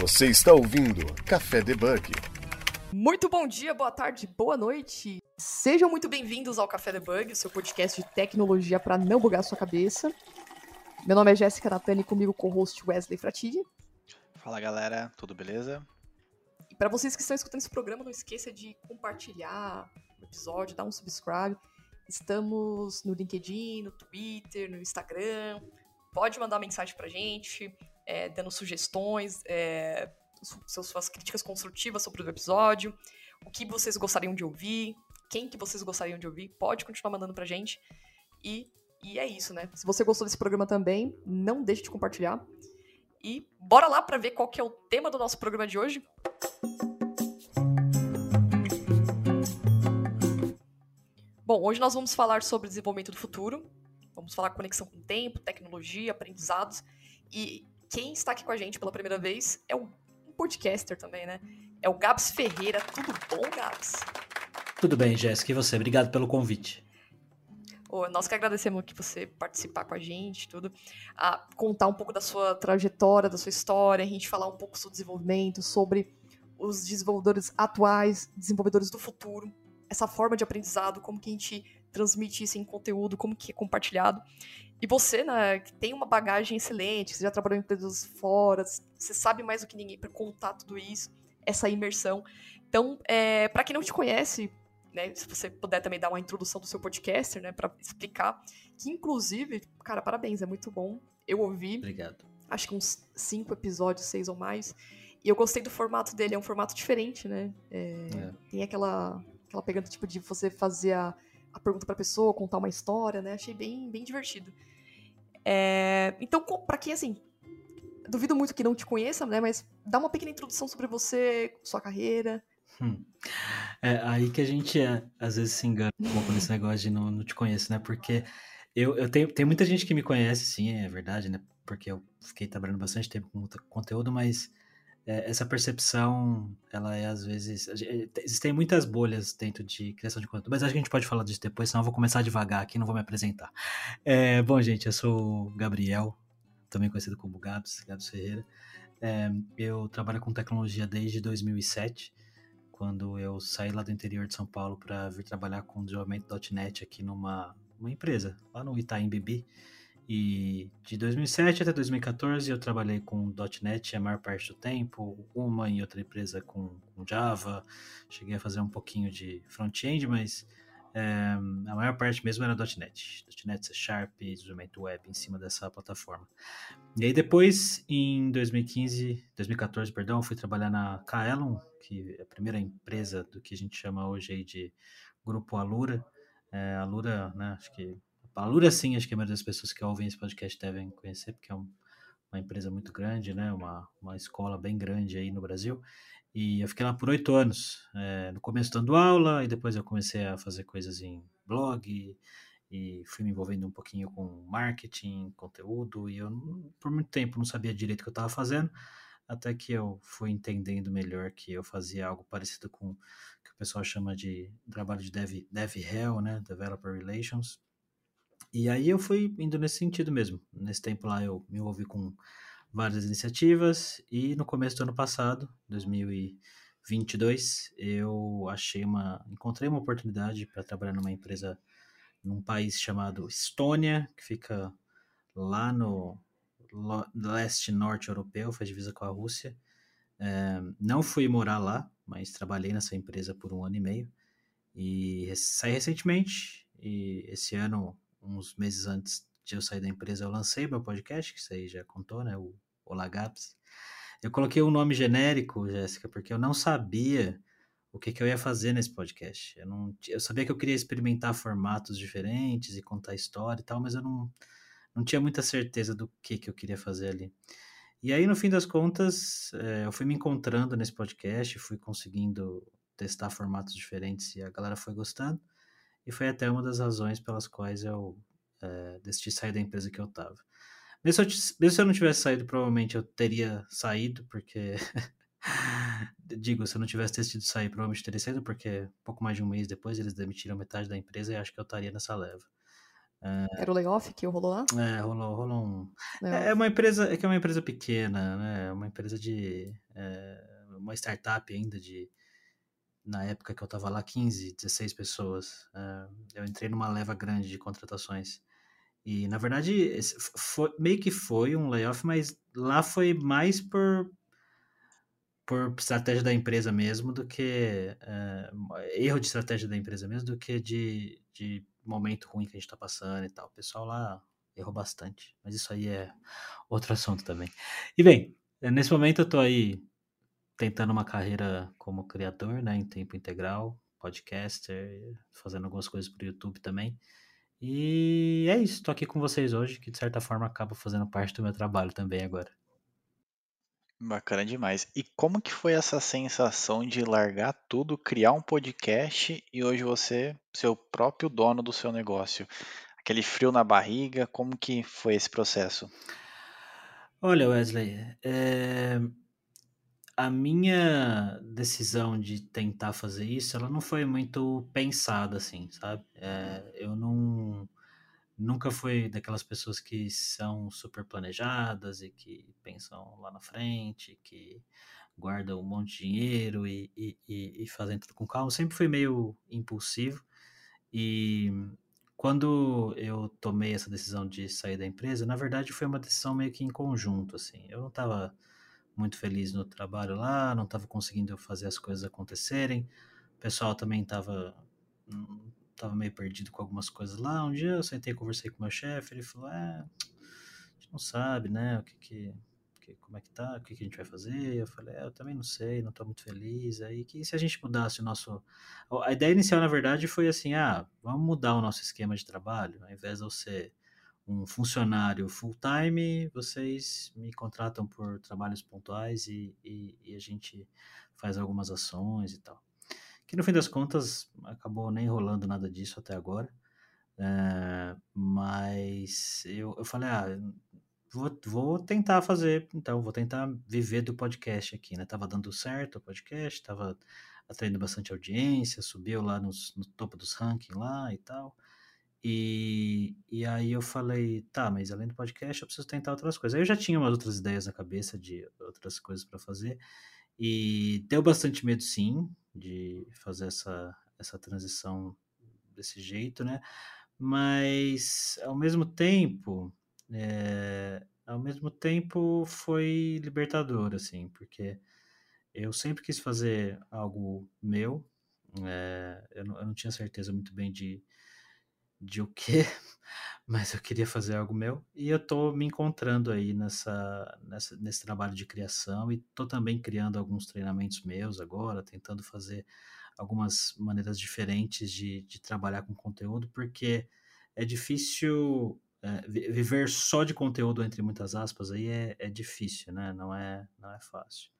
Você está ouvindo Café Debug. Muito bom dia, boa tarde, boa noite. Sejam muito bem-vindos ao Café Debug, seu podcast de tecnologia para não bugar sua cabeça. Meu nome é Jéssica Natani e comigo co-host Wesley Fratini. Fala galera, tudo beleza? E para vocês que estão escutando esse programa, não esqueça de compartilhar o episódio, dar um subscribe. Estamos no LinkedIn, no Twitter, no Instagram. Pode mandar mensagem pra gente, é, dando sugestões, é, suas críticas construtivas sobre o episódio, o que vocês gostariam de ouvir, quem que vocês gostariam de ouvir, pode continuar mandando pra gente. E, e é isso, né? Se você gostou desse programa também, não deixe de compartilhar. E bora lá para ver qual que é o tema do nosso programa de hoje. Bom, hoje nós vamos falar sobre desenvolvimento do futuro. Vamos falar conexão com o tempo, tecnologia, aprendizados. E quem está aqui com a gente pela primeira vez é um podcaster também, né? É o Gabs Ferreira. Tudo bom, Gabs? Tudo bem, Jéssica. E você? Obrigado pelo convite. Oh, nós que agradecemos que você participar com a gente, tudo. A contar um pouco da sua trajetória, da sua história, a gente falar um pouco sobre desenvolvimento, sobre os desenvolvedores atuais, desenvolvedores do futuro essa forma de aprendizado, como que a gente transmite isso em conteúdo, como que é compartilhado. E você, né, que tem uma bagagem excelente, você já trabalhou em empresas fora, você sabe mais do que ninguém para contar tudo isso, essa imersão. Então, é, para quem não te conhece, né, se você puder também dar uma introdução do seu podcaster, né, para explicar, que inclusive, cara, parabéns, é muito bom. Eu ouvi. Obrigado. Acho que uns cinco episódios, seis ou mais. E eu gostei do formato dele, é um formato diferente, né? É, é. Tem aquela Aquela pegada, tipo, de você fazer a, a pergunta pra pessoa, contar uma história, né? Achei bem, bem divertido. É, então, para quem, assim, duvido muito que não te conheça, né? Mas dá uma pequena introdução sobre você, sua carreira. Hum. É aí que a gente, é, às vezes, se engana pouco nesse negócio de não, não te conheço, né? Porque eu, eu tenho, tem muita gente que me conhece, sim, é verdade, né? Porque eu fiquei trabalhando bastante tempo com conteúdo, mas é, essa percepção, ela é às vezes. Existem muitas bolhas dentro de criação de conteúdo, mas acho que a gente pode falar disso depois, senão eu vou começar devagar aqui não vou me apresentar. É, bom, gente, eu sou o Gabriel, também conhecido como Gabs, Gabs Ferreira. É, eu trabalho com tecnologia desde 2007, quando eu saí lá do interior de São Paulo para vir trabalhar com desenvolvimento .NET aqui numa uma empresa, lá no Itaim Bibi. E de 2007 até 2014 eu trabalhei com .NET a maior parte do tempo, uma em outra empresa com, com Java, cheguei a fazer um pouquinho de front-end, mas é, a maior parte mesmo era .NET, .NET C Sharp, desenvolvimento web em cima dessa plataforma. E aí depois, em 2015, 2014, perdão, fui trabalhar na Kaelon, que é a primeira empresa do que a gente chama hoje aí de Grupo Alura. É, Alura, né, acho que Palura, sim, acho que a maioria das pessoas que ouvem esse podcast devem conhecer, porque é um, uma empresa muito grande, né? Uma, uma escola bem grande aí no Brasil. E eu fiquei lá por oito anos. É, no começo dando aula, e depois eu comecei a fazer coisas em blog, e, e fui me envolvendo um pouquinho com marketing, conteúdo, e eu por muito tempo não sabia direito o que eu estava fazendo, até que eu fui entendendo melhor que eu fazia algo parecido com o que o pessoal chama de trabalho de dev, dev hell, né? Developer Relations e aí eu fui indo nesse sentido mesmo. Nesse tempo lá eu me envolvi com várias iniciativas e no começo do ano passado, 2022, eu achei uma, encontrei uma oportunidade para trabalhar numa empresa num país chamado Estônia, que fica lá no leste norte europeu, faz divisa com a Rússia. É, não fui morar lá, mas trabalhei nessa empresa por um ano e meio e saí recentemente. E esse ano uns meses antes de eu sair da empresa, eu lancei meu podcast, que isso aí já contou, né? O Olá Gaps. Eu coloquei um nome genérico, Jéssica, porque eu não sabia o que, que eu ia fazer nesse podcast. Eu, não, eu sabia que eu queria experimentar formatos diferentes e contar história e tal, mas eu não, não tinha muita certeza do que, que eu queria fazer ali. E aí, no fim das contas, é, eu fui me encontrando nesse podcast, fui conseguindo testar formatos diferentes e a galera foi gostando. E foi até uma das razões pelas quais eu é, decidi sair da empresa que eu estava. Mesmo, mesmo se eu não tivesse saído, provavelmente eu teria saído, porque. Digo, se eu não tivesse decidido sair, provavelmente teria saído, porque pouco mais de um mês depois eles demitiram metade da empresa e acho que eu estaria nessa leva. Era o layoff que rolou lá? É, rolou, rolou um. É, é uma empresa, é que é uma empresa pequena, né? É uma empresa de. É, uma startup ainda de. Na época que eu tava lá, 15, 16 pessoas. É, eu entrei numa leva grande de contratações. E, na verdade, foi, meio que foi um layoff, mas lá foi mais por, por estratégia da empresa mesmo do que. É, erro de estratégia da empresa mesmo do que de, de momento ruim que a gente tá passando e tal. O pessoal lá errou bastante, mas isso aí é outro assunto também. E bem, nesse momento eu tô aí tentando uma carreira como criador, né, em tempo integral, podcaster, fazendo algumas coisas pro YouTube também. E é isso, tô aqui com vocês hoje, que de certa forma acaba fazendo parte do meu trabalho também agora. Bacana demais. E como que foi essa sensação de largar tudo, criar um podcast e hoje você ser o próprio dono do seu negócio? Aquele frio na barriga, como que foi esse processo? Olha, Wesley, é... a minha decisão de tentar fazer isso, ela não foi muito pensada assim, sabe? É... Eu não nunca fui daquelas pessoas que são super planejadas e que pensam lá na frente, que guardam um monte de dinheiro e, e, e, e fazem tudo com calma. Sempre fui meio impulsivo e quando eu tomei essa decisão de sair da empresa, na verdade foi uma decisão meio que em conjunto, assim. Eu não estava muito feliz no trabalho lá, não estava conseguindo fazer as coisas acontecerem. O pessoal também estava tava meio perdido com algumas coisas lá. Um dia eu sentei e conversei com meu chefe, ele falou, é, a gente não sabe, né, o que que, como é que tá, o que que a gente vai fazer. Eu falei, é, eu também não sei, não tô muito feliz. Aí, que se a gente mudasse o nosso... A ideia inicial, na verdade, foi assim, ah, vamos mudar o nosso esquema de trabalho, ao invés de eu ser um funcionário full-time, vocês me contratam por trabalhos pontuais e, e, e a gente faz algumas ações e tal que no fim das contas acabou nem rolando nada disso até agora. É, mas eu, eu falei, ah, vou, vou tentar fazer, então, vou tentar viver do podcast aqui, né? Tava dando certo o podcast, tava atraindo bastante audiência, subiu lá nos, no topo dos rankings lá e tal. E, e aí eu falei, tá, mas além do podcast eu preciso tentar outras coisas. Aí eu já tinha umas outras ideias na cabeça de outras coisas para fazer. E deu bastante medo, sim, de fazer essa, essa transição desse jeito, né? Mas ao mesmo tempo, é, ao mesmo tempo foi libertador, assim, porque eu sempre quis fazer algo meu, é, eu, não, eu, não, tinha certeza muito bem de, de o que, mas eu queria fazer algo meu e eu tô me encontrando aí nessa, nessa nesse trabalho de criação e tô também criando alguns treinamentos meus agora, tentando fazer algumas maneiras diferentes de, de trabalhar com conteúdo, porque é difícil é, viver só de conteúdo entre muitas aspas aí é, é difícil, né? Não é não é fácil.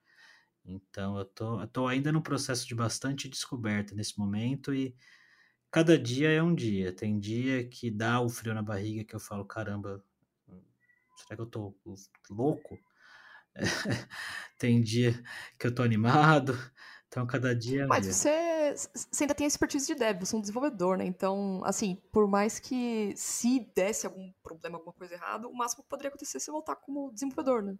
Então eu tô, eu tô ainda no processo de bastante descoberta nesse momento e cada dia é um dia. Tem dia que dá o frio na barriga que eu falo, caramba, será que eu tô louco? tem dia que eu tô animado. Então, cada dia é um Mas dia. você, você ainda tem a expertise de dev, você é um desenvolvedor, né? Então, assim, por mais que se desse algum problema, alguma coisa errada, o máximo que poderia acontecer é você voltar como desenvolvedor, né?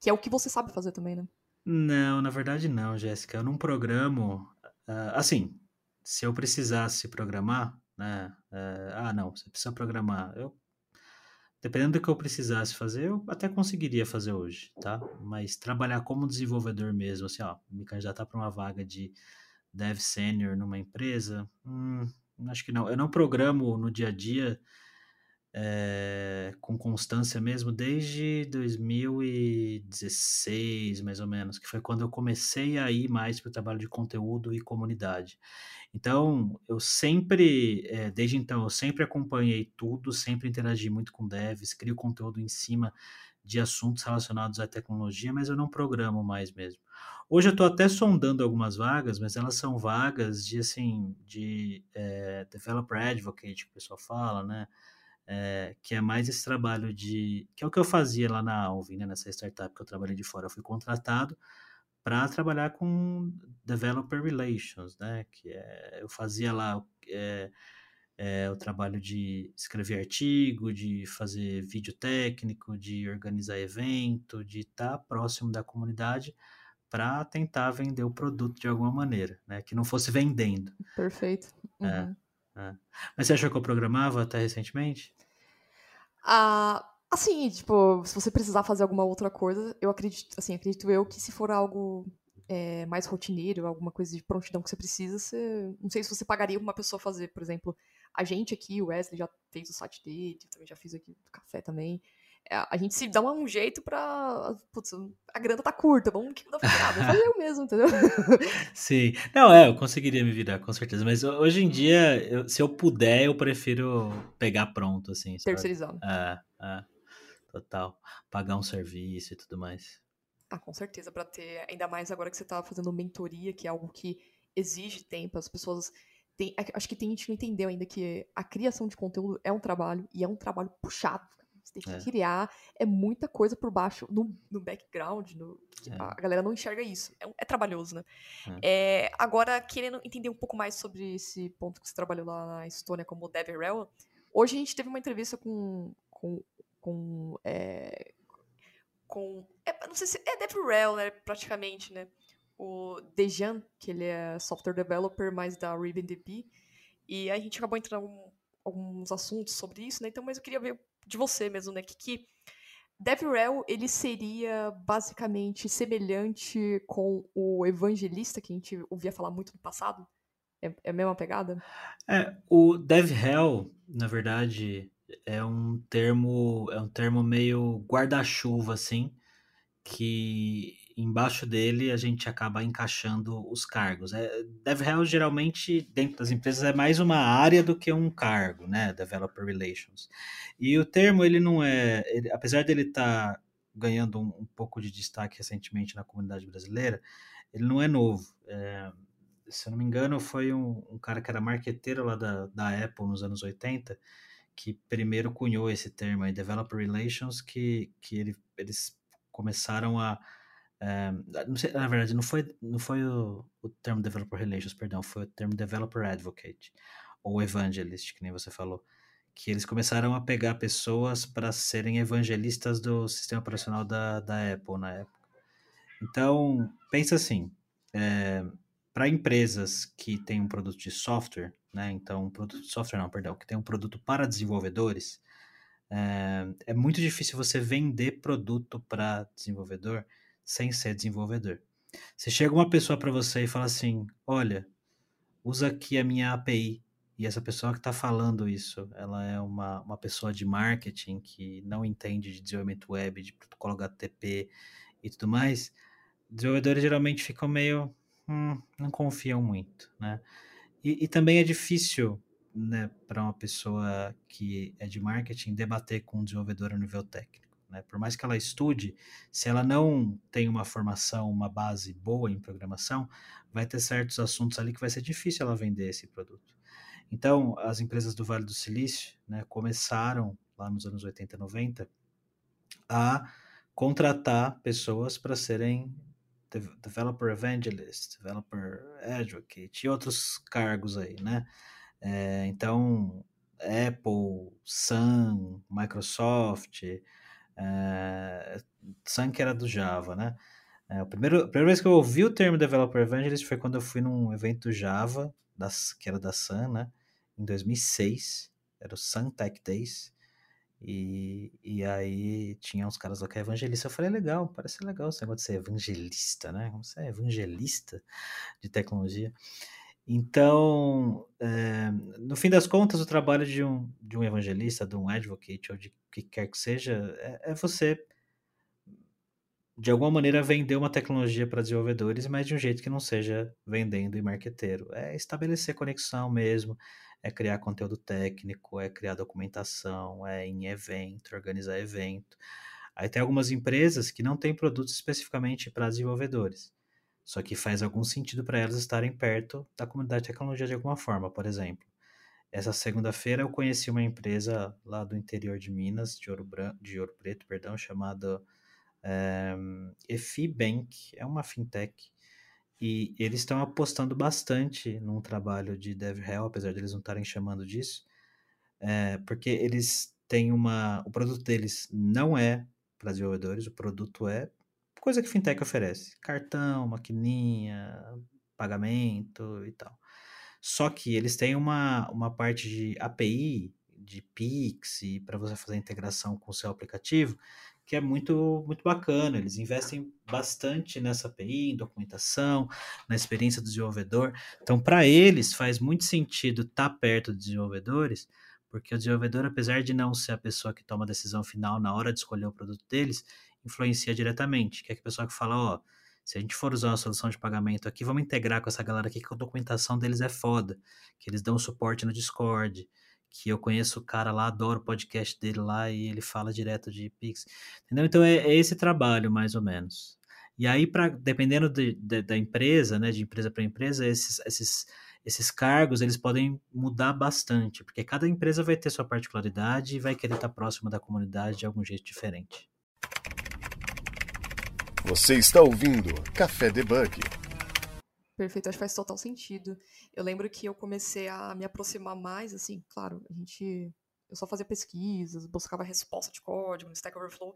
Que é o que você sabe fazer também, né? Não, na verdade não, Jéssica. Eu não programo. Uh, assim, se eu precisasse programar, né? É, ah, não, você precisa programar. Eu, dependendo do que eu precisasse fazer, eu até conseguiria fazer hoje, tá? Mas trabalhar como desenvolvedor mesmo, assim, ó, me candidatar para uma vaga de dev senior numa empresa, hum, acho que não. Eu não programo no dia a dia é, com constância mesmo desde 2016, mais ou menos, que foi quando eu comecei a ir mais para o trabalho de conteúdo e comunidade. Então, eu sempre, é, desde então, eu sempre acompanhei tudo, sempre interagi muito com devs, crio conteúdo em cima de assuntos relacionados à tecnologia, mas eu não programo mais mesmo. Hoje eu estou até sondando algumas vagas, mas elas são vagas de, assim, de é, developer advocate, que o pessoal fala, né? É, que é mais esse trabalho de. que é o que eu fazia lá na Alvin, né, nessa startup que eu trabalhei de fora. Eu fui contratado para trabalhar com developer relations, né? Que é, eu fazia lá é, é, o trabalho de escrever artigo, de fazer vídeo técnico, de organizar evento, de estar próximo da comunidade para tentar vender o produto de alguma maneira, né? Que não fosse vendendo. Perfeito. É, Uhum. é. Mas você achou que eu programava até recentemente? Ah, assim, tipo, se você precisar fazer alguma outra coisa, eu acredito, assim, acredito eu que se for algo é, mais rotineiro, alguma coisa de prontidão que você precisa, você, não sei se você pagaria uma pessoa fazer, por exemplo, a gente aqui, o Wesley já fez o site dele, eu também já fiz aqui do café também. É, a gente se dá um jeito pra. Putz, a grana tá curta, vamos que não dá pra vou fazer eu mesmo, entendeu? Sim. Não, é, eu conseguiria me virar, com certeza. Mas ho- hoje em dia, eu- se eu puder, eu prefiro pegar pronto, assim, sabe? Terceirizado. É, é. Total. Pagar um serviço e tudo mais. Ah, com certeza, pra ter, ainda mais agora que você tá fazendo mentoria, que é algo que exige tempo, as pessoas têm, é acho que tem gente que não entendeu ainda que a criação de conteúdo é um trabalho, e é um trabalho puxado, tem que É. criar, é muita coisa por baixo, no, no background, no, É. a galera não enxerga isso, é, é trabalhoso, né? É, agora, querendo entender um pouco mais sobre esse ponto que você trabalhou lá na Estônia como DevRel, hoje a gente teve uma entrevista com, com, com é, com. é, não sei se. É DevRel, né? Praticamente, né? O Dejan, que ele é software developer, mais da RibbonDB. E a gente acabou entrando em alguns assuntos sobre isso, né? Então, mas eu queria ver de você mesmo, né? Que DevRel, ele seria basicamente semelhante com o evangelista, que a gente ouvia falar muito no passado? É, é a mesma pegada? É, o DevRel, na verdade, é um termo, é um termo meio guarda-chuva, assim, que embaixo dele a gente acaba encaixando os cargos. É, DevRel geralmente dentro das empresas é mais uma área do que um cargo, né? Developer Relations. E o termo ele não é, ele- apesar dele estar ganhando um, um pouco de destaque recentemente na comunidade brasileira, ele não é novo. É, se eu não me engano, foi um, um cara que era marqueteiro lá da, da Apple nos anos 80 que primeiro cunhou esse termo aí, Developer Relations, que, que ele, eles começaram a. não sei, na verdade, não foi, não foi o, o termo Developer Relations, perdão, foi o termo Developer Advocate, ou Evangelist, que nem você falou. Que eles começaram a pegar pessoas para serem evangelistas do sistema operacional da, da Apple na época. Então, pensa assim: para empresas que têm um produto de software, né? Então, um produto de software não, perdão, que tem um produto para desenvolvedores, é, é muito difícil você vender produto para desenvolvedor sem ser desenvolvedor. Se chega uma pessoa para você e fala assim, olha, usa aqui a minha API, e essa pessoa que está falando isso, ela é uma, uma pessoa de marketing que não entende de desenvolvimento web, de protocolo HTTP e tudo mais, desenvolvedores geralmente ficam meio, hum, não confiam muito, né? E, e também é difícil, né, para uma pessoa que é de marketing debater com um desenvolvedor a nível técnico. Né? Por mais que ela estude, se ela não tem uma formação, uma base boa em programação, vai ter certos assuntos ali que vai ser difícil ela vender esse produto. Então, as empresas do Vale do Silício né, começaram, lá nos anos 80 e 90, a contratar pessoas para serem Developer Evangelist, Developer Advocate e outros cargos aí, né? É, então, Apple, Sun, Microsoft, é, Sun que era do Java, né? É, a, primeira, a primeira vez que eu ouvi o termo Developer Evangelist foi quando eu fui num evento Java, das, que era da Sun, né? Em 2006, era o Sun Tech Days. E, e aí tinha uns caras lá que é evangelista. Eu falei, legal, parece legal esse negócio de ser evangelista, né? Como você é evangelista de tecnologia. Então, é, no fim das contas, o trabalho de um, de um evangelista, de um advocate, ou de que quer que seja, é, é você, de alguma maneira, vender uma tecnologia para desenvolvedores, mas de um jeito que não seja vendendo e marqueteiro. É estabelecer conexão mesmo, é criar conteúdo técnico, é criar documentação, é em evento, organizar evento. Aí tem algumas empresas que não têm produtos especificamente para desenvolvedores, só que faz algum sentido para elas estarem perto da comunidade de tecnologia de alguma forma, por exemplo. Essa segunda-feira eu conheci uma empresa lá do interior de Minas, de Ouro, Branco, de Ouro Preto, perdão, chamada é, EFI Bank, é uma fintech, E eles estão apostando bastante num trabalho de DevRel, apesar de eles não estarem chamando disso, é, porque eles têm uma. O produto deles não é para desenvolvedores, o produto é coisa que fintech oferece: cartão, maquininha, pagamento e tal. Só que eles têm uma, uma parte de API, de Pix, para você fazer a integração com o seu aplicativo, que é muito, muito bacana. Eles investem bastante nessa API, em documentação, na experiência do desenvolvedor. Então, para eles, faz muito sentido estar tá perto dos desenvolvedores, porque o desenvolvedor, apesar de não ser a pessoa que toma a decisão final na hora de escolher o produto deles, influencia diretamente. Que é a pessoa que fala, ó, se a gente for usar uma solução de pagamento aqui, vamos integrar com essa galera aqui que a documentação deles é foda, que eles dão suporte no Discord, que eu conheço o cara lá, adoro o podcast dele lá e ele fala direto de Pix. Entendeu? Então é, é esse trabalho, mais ou menos. E aí, pra, dependendo de, de, da empresa, né, de empresa para empresa, esses, esses, esses cargos eles podem mudar bastante, porque cada empresa vai ter sua particularidade e vai querer estar próxima da comunidade de algum jeito diferente. Você está ouvindo Café Debug. Perfeito, acho que faz total sentido. Eu lembro que eu comecei a me aproximar mais, assim, claro, a gente. Eu só fazia pesquisas, buscava resposta de código no Stack Overflow,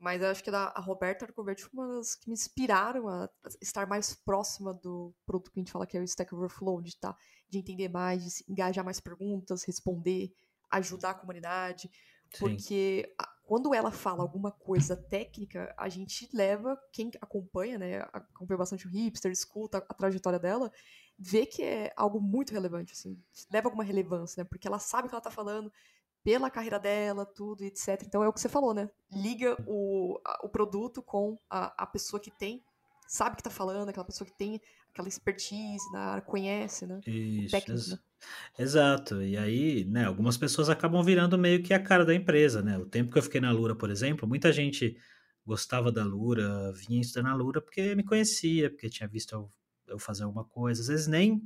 mas acho que a Roberta Arcoverde foi uma das que me inspiraram a estar mais próxima do produto que a gente fala que é o Stack Overflow, de, tá, de entender mais, de engajar mais perguntas, responder, ajudar a comunidade. Porque a, quando ela fala alguma coisa técnica, a gente leva, quem acompanha, né, acompanha bastante o hipster, escuta a, a trajetória dela, vê que é algo muito relevante, assim, leva alguma relevância, né, porque ela sabe o que ela tá falando, pela carreira dela, tudo, etc. Então é o que você falou, né? Liga o, a, o produto com a, a pessoa que tem, sabe o que tá falando, aquela pessoa que tem aquela expertise na área, conhece, né? Isso, técnico, né? Exato. E aí, né, algumas pessoas acabam virando meio que a cara da empresa, né? O tempo que eu fiquei na Lura, por exemplo, muita gente gostava da Lura, vinha estudar na Lura porque me conhecia, porque tinha visto eu, eu fazer alguma coisa. Às vezes nem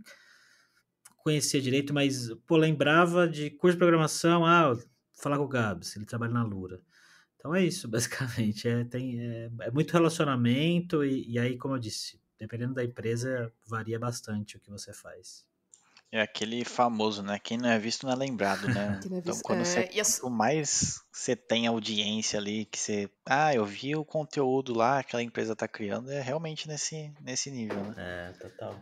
conhecia direito, mas, pô, lembrava de curso de programação, ah, falar com o Gabs, ele trabalha na Lura. Então é isso, basicamente. É, tem, é, é muito relacionamento e, e aí, como eu disse, dependendo da empresa, varia bastante o que você faz. É aquele famoso, né? Quem não é visto não é lembrado, né? é então, quando é, você, as... quanto mais você tem audiência ali, que você, ah, eu vi o conteúdo lá, aquela empresa tá criando, é realmente nesse, nesse nível, né? É, total.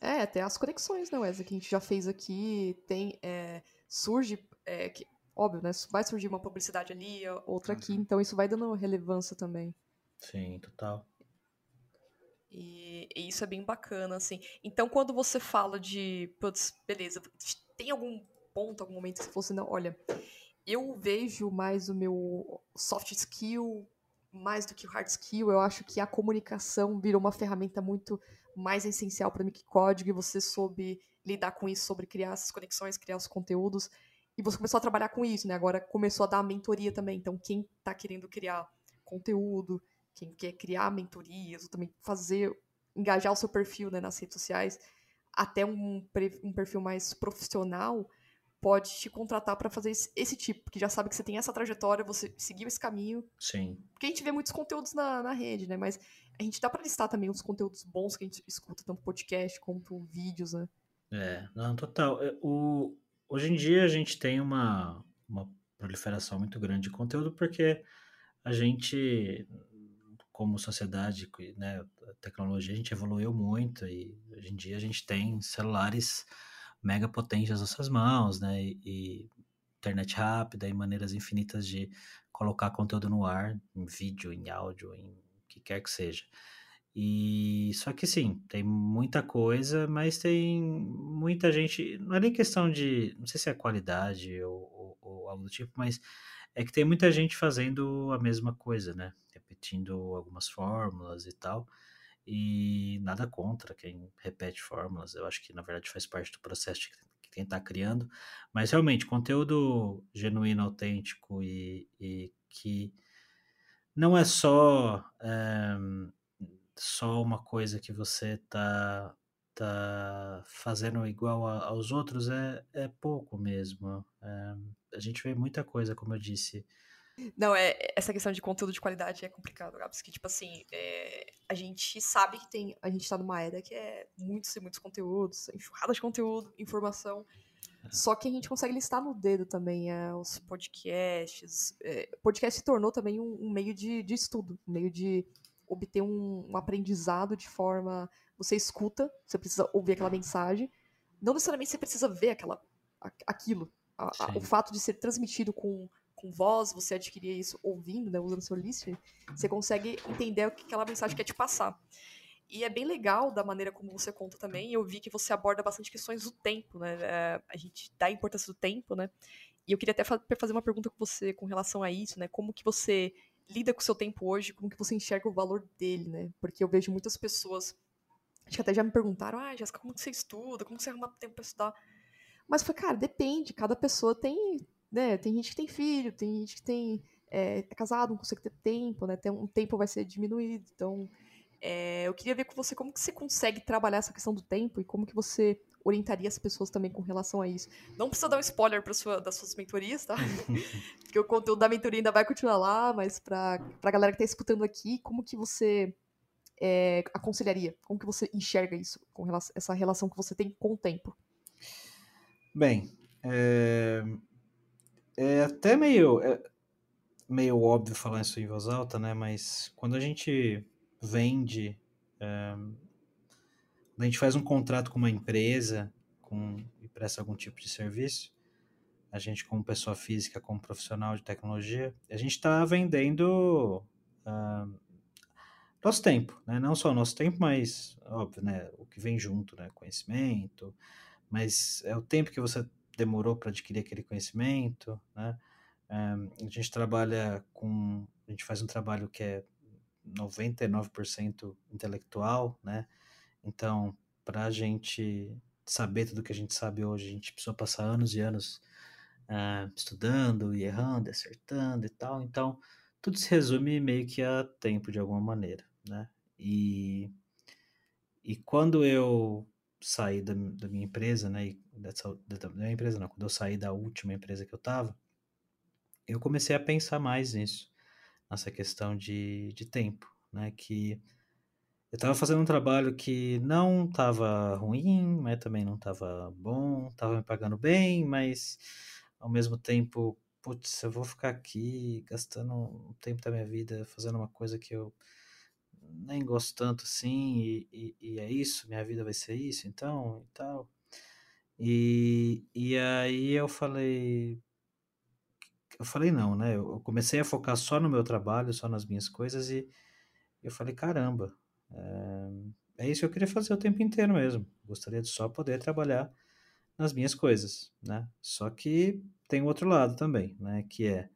É, até as conexões, né, Wesley, que a gente já fez aqui, tem, é, surge, é, que, óbvio, né, vai surgir uma publicidade ali, outra aqui, uhum. então isso vai dando relevância também. Sim, total. E, e, isso é bem bacana, assim. Então, quando você fala de, putz, beleza, tem algum ponto, algum momento que você fosse, assim, não, olha, eu vejo mais o meu soft skill mais do que o hard skill. Eu acho que a comunicação virou uma ferramenta muito mais essencial para mim que código e você soube lidar com isso, sobre criar essas conexões, criar os conteúdos. E você começou a trabalhar com isso, né? Agora começou a dar mentoria também. Então, quem está querendo criar conteúdo, quem quer criar mentorias, ou também fazer, engajar o seu perfil né, nas redes sociais, até um, um perfil mais profissional, pode te contratar para fazer esse, esse, tipo, porque já sabe que você tem essa trajetória, você seguiu esse caminho. Sim. Porque a gente vê muitos conteúdos na, na rede, né? Mas a gente dá para listar também os conteúdos bons que a gente escuta, tanto podcast quanto vídeos, né? É, não, total. É, o, hoje em dia a gente tem uma, uma proliferação muito grande de conteúdo porque a gente como sociedade, né, a tecnologia, a gente evoluiu muito e hoje em dia a gente tem celulares mega potentes nas nossas mãos, né, e, internet rápida e maneiras infinitas de colocar conteúdo no ar, em vídeo, em áudio, em o que quer que seja. E só que sim, tem muita coisa, mas tem muita gente. Não é nem questão de. Não sei se é qualidade ou, ou, ou algo do tipo, mas é que tem muita gente fazendo a mesma coisa, né? Repetindo algumas fórmulas e tal. E nada contra quem repete fórmulas. Eu acho que, na verdade, faz parte do processo de quem está criando. Mas realmente, conteúdo genuíno, autêntico e, e que não é só, é, só uma coisa que você está tá fazendo igual a, aos outros é, é pouco mesmo. É, a gente vê muita coisa, como eu disse, Não, é, essa questão de conteúdo de qualidade é complicado, Gabs, que, tipo assim, é, a gente sabe que tem, a gente tá numa era que é muitos e muitos conteúdos, enxurrada de conteúdo, informação, só que a gente consegue listar no dedo também é, os podcasts. É, podcast se tornou também um, um meio de, de, estudo, um meio de obter um, um, aprendizado de forma. Você escuta, você precisa ouvir aquela mensagem. Não necessariamente você precisa ver aquela, aquilo. A, a, o fato de ser transmitido com, com voz, você adquirir isso ouvindo, né, usando seu listening, você consegue entender o que aquela mensagem quer te passar. E é bem legal da maneira como você conta também. Eu vi que você aborda bastante questões do tempo, né? É, a gente dá a importância do tempo, né? E eu queria até fazer uma pergunta com você com relação a isso, né? Como que você lida com o seu tempo hoje? Como que você enxerga o valor dele, né? Porque eu vejo muitas pessoas, acho que até já me perguntaram, ah, Jéssica, como que você estuda? Como que você arruma tempo para estudar? Mas foi, cara, depende. Cada pessoa tem, né? Tem gente que tem filho, tem gente que tem é, é casado, não consegue ter tempo, né? Tem um tempo vai ser diminuído, então é, eu queria ver com você como que você consegue trabalhar essa questão do tempo e como que você orientaria as pessoas também com relação a isso. Não precisa dar um spoiler para sua, das suas mentorias, tá? Porque o conteúdo da mentoria ainda vai continuar lá, mas para a galera que está escutando aqui, como que você é, aconselharia? Como que você enxerga isso, com relação, essa relação que você tem com o tempo? Bem, é, é até meio, é meio óbvio falar isso em voz alta, né? Mas quando a gente vende, é, a gente faz um contrato com uma empresa com, e presta algum tipo de serviço, a gente como pessoa física, como profissional de tecnologia, a gente está vendendo uh, nosso tempo, né? Não só nosso tempo, mas, óbvio, né? O que vem junto, né? Conhecimento, mas é o tempo que você demorou para adquirir aquele conhecimento, né? Um, a gente trabalha com, a gente faz um trabalho que é 99% intelectual, né? Então, para a gente saber tudo que a gente sabe hoje, a gente precisou passar anos e anos uh, estudando e errando, acertando e tal. Então, tudo se resume meio que a tempo de alguma maneira, né? E, e quando eu saí da, da minha empresa, né? Dessa, da minha empresa não, quando eu saí da última empresa que eu estava, eu comecei a pensar mais nisso nessa questão de, de tempo, né? Que eu estava fazendo um trabalho que não estava ruim, mas também não estava bom, estava me pagando bem, mas ao mesmo tempo, putz, eu vou ficar aqui gastando um tempo da minha vida fazendo uma coisa que eu nem gosto tanto assim, e, e, e é isso, minha vida vai ser isso, então, e tal. E, e aí eu falei, eu falei não, né? Eu comecei a focar só no meu trabalho, só nas minhas coisas e eu falei, caramba, é, isso que eu queria fazer o tempo inteiro mesmo. Gostaria de só poder trabalhar nas minhas coisas, né? Só que tem outro lado também, né? Que é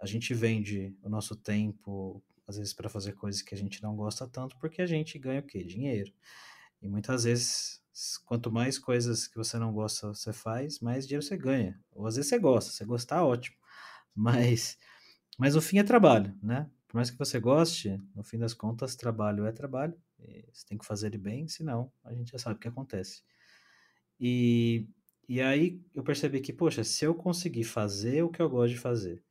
a gente vende o nosso tempo às vezes para fazer coisas que a gente não gosta tanto porque a gente ganha o quê? Dinheiro. E muitas vezes quanto mais coisas que você não gosta você faz, mais dinheiro você ganha. Ou às vezes você gosta, você gostar, ótimo. Mas, mas o fim é trabalho, né? Por mais que você goste, no fim das contas, trabalho é trabalho. você tem que fazer ele bem, senão a gente já sabe o que acontece. E, e aí eu percebi que, poxa, se eu conseguir fazer o que eu gosto de fazer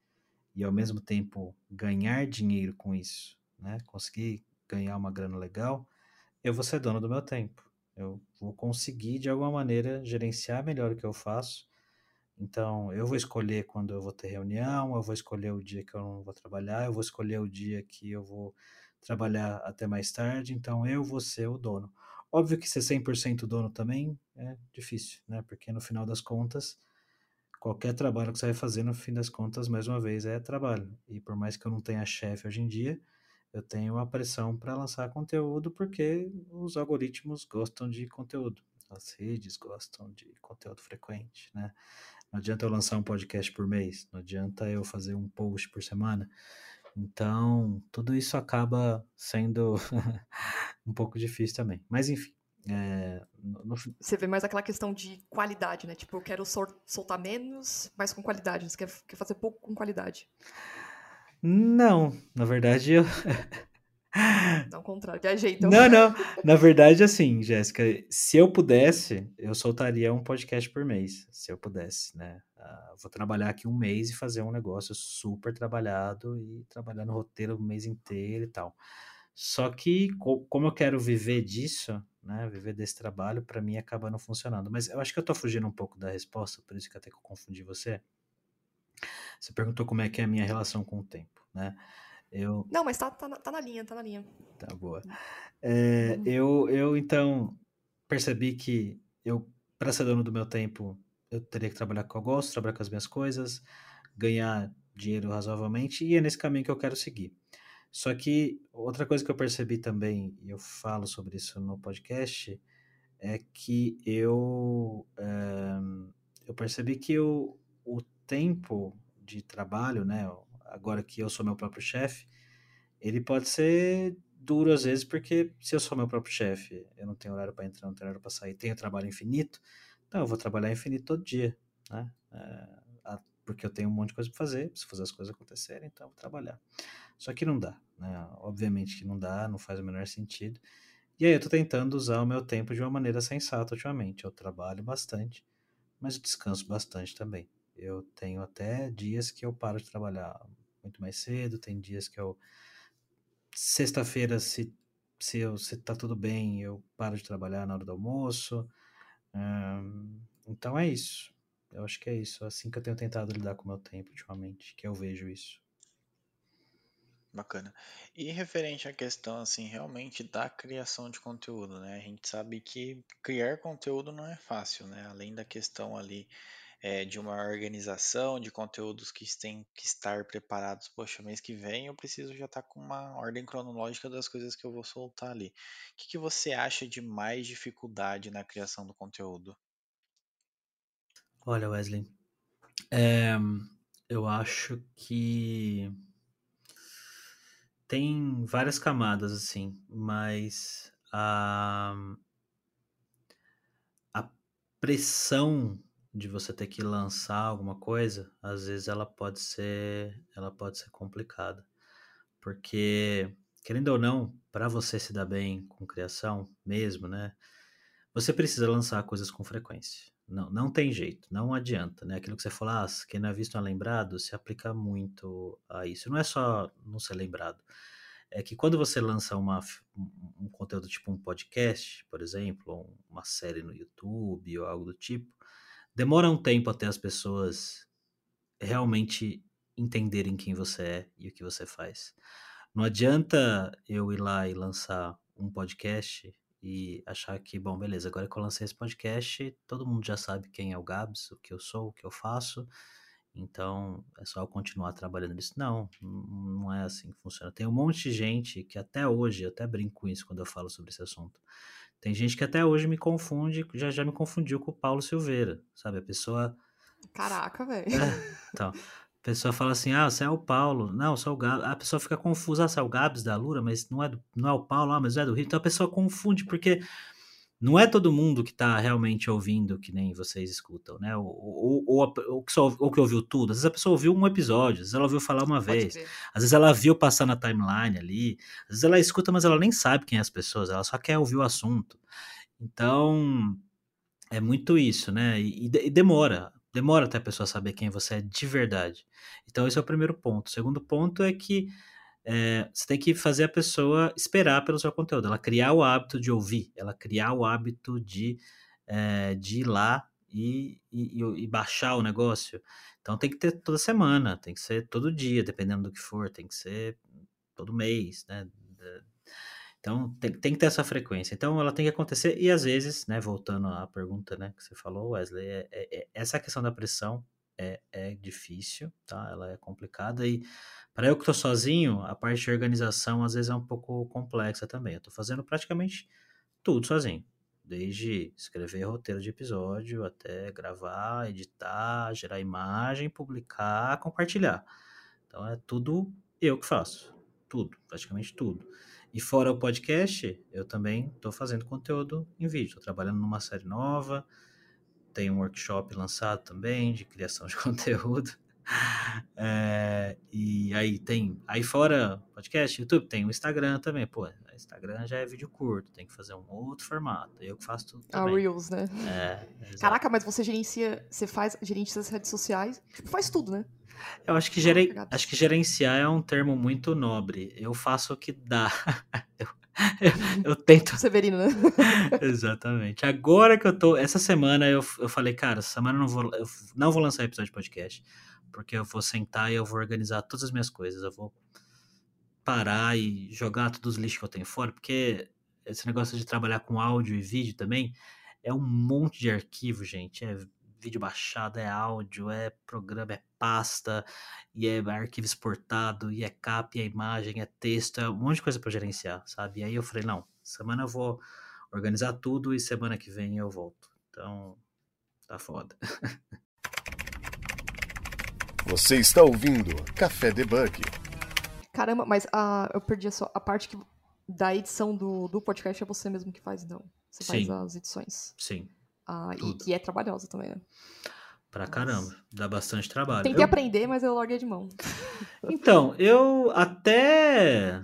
e ao mesmo tempo ganhar dinheiro com isso, né? Conseguir ganhar uma grana legal, eu vou ser dono do meu tempo. Eu vou conseguir de alguma maneira gerenciar melhor o que eu faço então, eu vou escolher quando eu vou ter reunião, eu vou escolher o dia que eu não vou trabalhar, eu vou escolher o dia que eu vou trabalhar até mais tarde, então eu vou ser o dono. Óbvio que ser 100% dono também é difícil, né? Porque no final das contas, qualquer trabalho que você vai fazer, no fim das contas, mais uma vez, é trabalho. E por mais que eu não tenha chefe hoje em dia, eu tenho a pressão para lançar conteúdo porque os algoritmos gostam de conteúdo, as redes gostam de conteúdo frequente, né? Não adianta eu lançar um podcast por mês, não adianta eu fazer um post por semana. Então, tudo isso acaba sendo um pouco difícil também. Mas, enfim. É, no... Você vê mais aquela questão de qualidade, né? Tipo, eu quero soltar menos, mas com qualidade. Você quer, quer fazer pouco com qualidade. Não, na verdade eu. Não, contrário, viajei então. Não, não. Na verdade, assim, Jéssica, se eu pudesse, eu soltaria um podcast por mês, se eu pudesse, né? Uh, vou trabalhar aqui um mês e fazer um negócio super trabalhado e trabalhar no roteiro o mês inteiro e tal. Só que, co como eu quero viver disso, né, viver desse trabalho, para mim acaba não funcionando. Mas eu acho que eu tô fugindo um pouco da resposta, por isso que até que eu confundi você. Você perguntou como é que é a minha relação com o tempo, né? Eu... Não, mas tá, tá, tá na linha, tá na linha. Tá boa. É, uhum. eu, eu, então, percebi que eu, para ser dono do meu tempo, eu teria que trabalhar com o que eu gosto, trabalhar com as minhas coisas, ganhar dinheiro razoavelmente, e é nesse caminho que eu quero seguir. Só que outra coisa que eu percebi também, e eu falo sobre isso no podcast, é que eu, é, eu percebi que eu, o tempo de trabalho, né, agora que eu sou meu próprio chefe, ele pode ser duro às vezes, porque se eu sou meu próprio chefe, eu não tenho horário para entrar, não tenho horário para sair, tenho trabalho infinito, então eu vou trabalhar infinito todo dia, né? É, porque eu tenho um monte de coisa para fazer, preciso fazer as coisas acontecerem, então eu vou trabalhar. Só que não dá, né? Obviamente que não dá, não faz o menor sentido. E aí eu tô tentando usar o meu tempo de uma maneira sensata ultimamente. Eu trabalho bastante, mas descanso bastante também. Eu tenho até dias que eu paro de trabalhar muito mais cedo, tem dias que eu sexta-feira se se eu se tá tudo bem, eu paro de trabalhar na hora do almoço. Hum, então é isso. Eu acho que é isso. Assim que eu tenho tentado lidar com o meu tempo ultimamente, que eu vejo isso. Bacana. E referente à questão, assim, realmente da criação de conteúdo, né? A gente sabe que criar conteúdo não é fácil, né? Além da questão ali é, de uma organização de conteúdos que têm que estar preparados. Poxa, mês que vem eu preciso já estar com uma ordem cronológica das coisas que eu vou soltar ali. O que, que você acha de mais dificuldade na criação do conteúdo? Olha, Wesley, é, eu acho que tem várias camadas, assim, mas a, a pressão de você ter que lançar alguma coisa, às vezes ela pode ser, ela pode ser complicada, porque querendo ou não, para você se dar bem com criação mesmo, né? Você precisa lançar coisas com frequência. Não, não tem jeito, não adianta, né? Aquilo que você falou, ah, quem não é visto não é lembrado, se aplica muito a isso. Não é só não ser lembrado. É que quando você lança uma, um conteúdo tipo um podcast, por exemplo, uma série no YouTube ou algo do tipo, demora um tempo até as pessoas realmente entenderem quem você é e o que você faz. Não adianta eu ir lá e lançar um podcast e achar que, bom, beleza, agora que eu lancei esse podcast, todo mundo já sabe quem é o Gabs, o que eu sou, o que eu faço, então é só eu continuar trabalhando nisso. Não, não é assim que funciona. Tem um monte de gente que até hoje, eu até brinco com isso quando eu falo sobre esse assunto. Tem gente que até hoje me confunde, já já me confundiu com o Paulo Silveira, sabe? A pessoa. Caraca, velho. É, então, a pessoa fala assim, ah, você é o Paulo. Não, sou o Gabs. A pessoa fica confusa, ah, você é o Gabs da Lura, mas não é, do, não é o Paulo, ah, mas é do Rio. Então a pessoa confunde, porque não é todo mundo que está realmente ouvindo que nem vocês escutam, né? Ou, ou, ou, ou, que, só, ou que ouviu tudo. Às vezes a pessoa ouviu um episódio, às vezes ela ouviu falar uma vez, às vezes ela viu passar na timeline ali, às vezes ela escuta, mas ela nem sabe quem é as pessoas, ela só quer ouvir o assunto. Então, é muito isso, né? E, e demora. Demora até a pessoa saber quem você é de verdade. Então, esse é o primeiro ponto. O segundo ponto é que é, você tem que fazer a pessoa esperar pelo seu conteúdo, ela criar o hábito de ouvir, ela criar o hábito de, é, de ir lá e, e, e, baixar o negócio. Então tem que ter toda semana, tem que ser todo dia, dependendo do que for, tem que ser todo mês, né? Então tem, tem que ter essa frequência. Então ela tem que acontecer e às vezes, né? Voltando à pergunta, né, que você falou, Wesley, é, é, é, essa questão da pressão é, é difícil, tá? Ela é complicada e para eu que estou sozinho, a parte de organização às vezes é um pouco complexa também. Eu estou fazendo praticamente tudo sozinho, desde escrever roteiro de episódio até gravar, editar, gerar imagem, publicar, compartilhar. Então é tudo eu que faço, tudo, praticamente tudo. E fora o podcast, eu também estou fazendo conteúdo em vídeo. Estou trabalhando numa série nova, tem um workshop lançado também de criação de conteúdo. É, e aí tem. Aí fora podcast, YouTube, tem o Instagram também. Pô, Instagram já é vídeo curto, tem que fazer um outro formato. Eu que faço tudo. A Reels, né? É, Caraca, mas você gerencia. Você faz gerente das redes sociais. Tipo, faz tudo, né? Eu acho que, geren... acho que gerenciar é um termo muito nobre. Eu faço o que dá. eu, eu, eu tento. Severino, né? Exatamente. Agora que eu tô. Essa semana eu, eu falei, cara, essa semana eu não vou, eu não vou lançar episódio de podcast porque eu vou sentar e eu vou organizar todas as minhas coisas. Eu vou parar e jogar todos os lixos que eu tenho fora, porque esse negócio de trabalhar com áudio e vídeo também é um monte de arquivo, gente. É vídeo baixado, é áudio, é programa, é pasta, e é arquivo exportado, e é capa, e é imagem, é texto, é um monte de coisa para gerenciar, sabe? E aí eu falei, não, semana eu vou organizar tudo e semana que vem eu volto. Então, tá foda. Você está ouvindo Café Debug. Caramba, mas a, eu perdi a, sua, a parte que, da edição do, do podcast é você mesmo que faz, não? Você Sim. faz as edições. Sim. Ah, e que é trabalhosa também, né? Pra caramba, dá bastante trabalho. Tem que eu... aprender, mas eu larguei de mão. Então, eu até,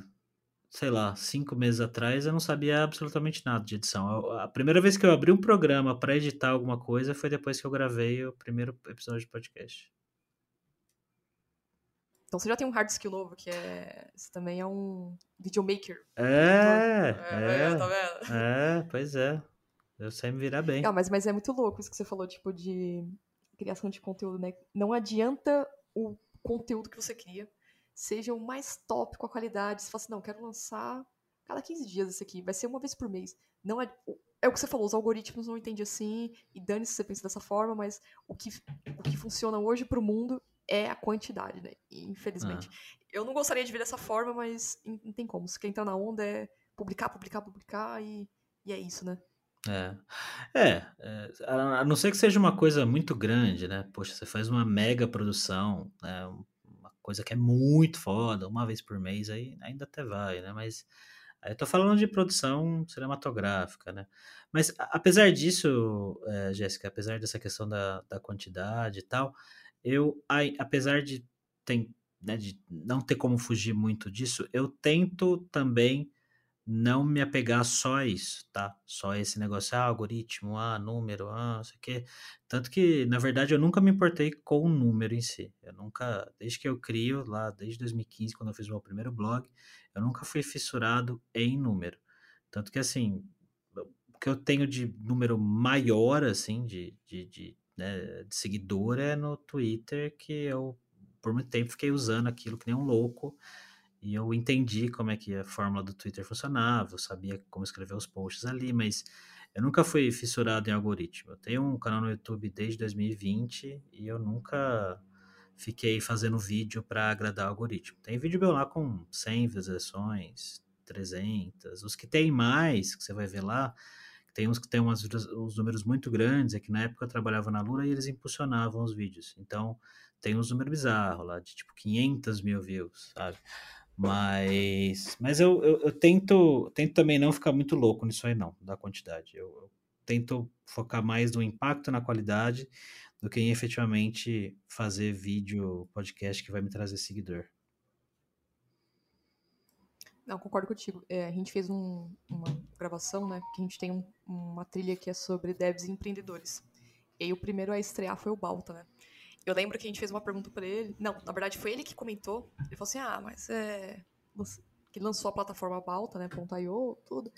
sei lá, cinco meses atrás, eu não sabia absolutamente nada de edição. Eu, a primeira vez que eu abri um programa para editar alguma coisa foi depois que eu gravei o primeiro episódio de podcast. Então você já tem um hard skill novo, que é. Você também é um videomaker. É, é, é, tá vendo? É, pois é. Eu sei me virar bem. Ah, mas, mas é muito louco isso que você falou, tipo, de criação de conteúdo, né? Não adianta o conteúdo que você cria seja o mais top com a qualidade. Você fala assim, não, quero lançar cada 15 dias esse aqui, vai ser uma vez por mês. Não é, é o que você falou, os algoritmos não entendem assim, e dane-se se você pensa dessa forma, mas o que, o que funciona hoje pro mundo é a quantidade, né? Infelizmente. Ah. Eu não gostaria de ver dessa forma, mas não tem como. Se quer entrar na onda é publicar, publicar, publicar e, e é isso, né? É. é. é, a não ser que seja uma coisa muito grande, né? Poxa, você faz uma mega produção, né? uma coisa que é muito foda, uma vez por mês, aí ainda até vai, né? Mas aí eu tô falando de produção cinematográfica, né? Mas apesar disso, é, Jéssica, apesar dessa questão da, da quantidade e tal, eu, apesar de, tem, né, de não ter como fugir muito disso, eu tento também não me apegar só a isso, tá? Só esse negócio, ah, algoritmo, ah, número, ah, não sei o quê. Tanto que, na verdade, eu nunca me importei com o número em si. Eu nunca, desde que eu crio, lá desde 2015, quando eu fiz meu primeiro blog, eu nunca fui fissurado em número. Tanto que, assim, o que eu tenho de número maior, assim, de, de, de né, de seguidor é no Twitter, que eu por muito tempo fiquei usando aquilo que nem um louco. E eu entendi como é que a fórmula do Twitter funcionava, eu sabia como escrever os posts ali, mas eu nunca fui fissurado em algoritmo. Eu tenho um canal no YouTube desde 2020 e eu nunca fiquei fazendo vídeo para agradar o algoritmo. Tem vídeo meu lá com 100 visualizações, 300. Os que tem mais, que você vai ver lá, tem uns que tem umas, uns números muito grandes, é que na época eu trabalhava na Lura e eles impulsionavam os vídeos. Então, tem uns números bizarros lá, de tipo 500 mil views, sabe? Mas, mas eu, eu, eu, tento, tento também não ficar muito louco nisso aí, não, da quantidade. Eu, eu tento focar mais no impacto na qualidade do que em efetivamente fazer vídeo, podcast que vai me trazer seguidor. Não, concordo contigo. É, a gente fez um, uma gravação, né? Que a gente tem um, uma trilha que é sobre devs e empreendedores. E aí o primeiro a estrear foi o Balta, né? Eu lembro que a gente fez uma pergunta para ele. Não, na verdade foi ele que comentou. Ele falou assim: ah, mas é. Que lançou a plataforma Balta, né? .io, tudo.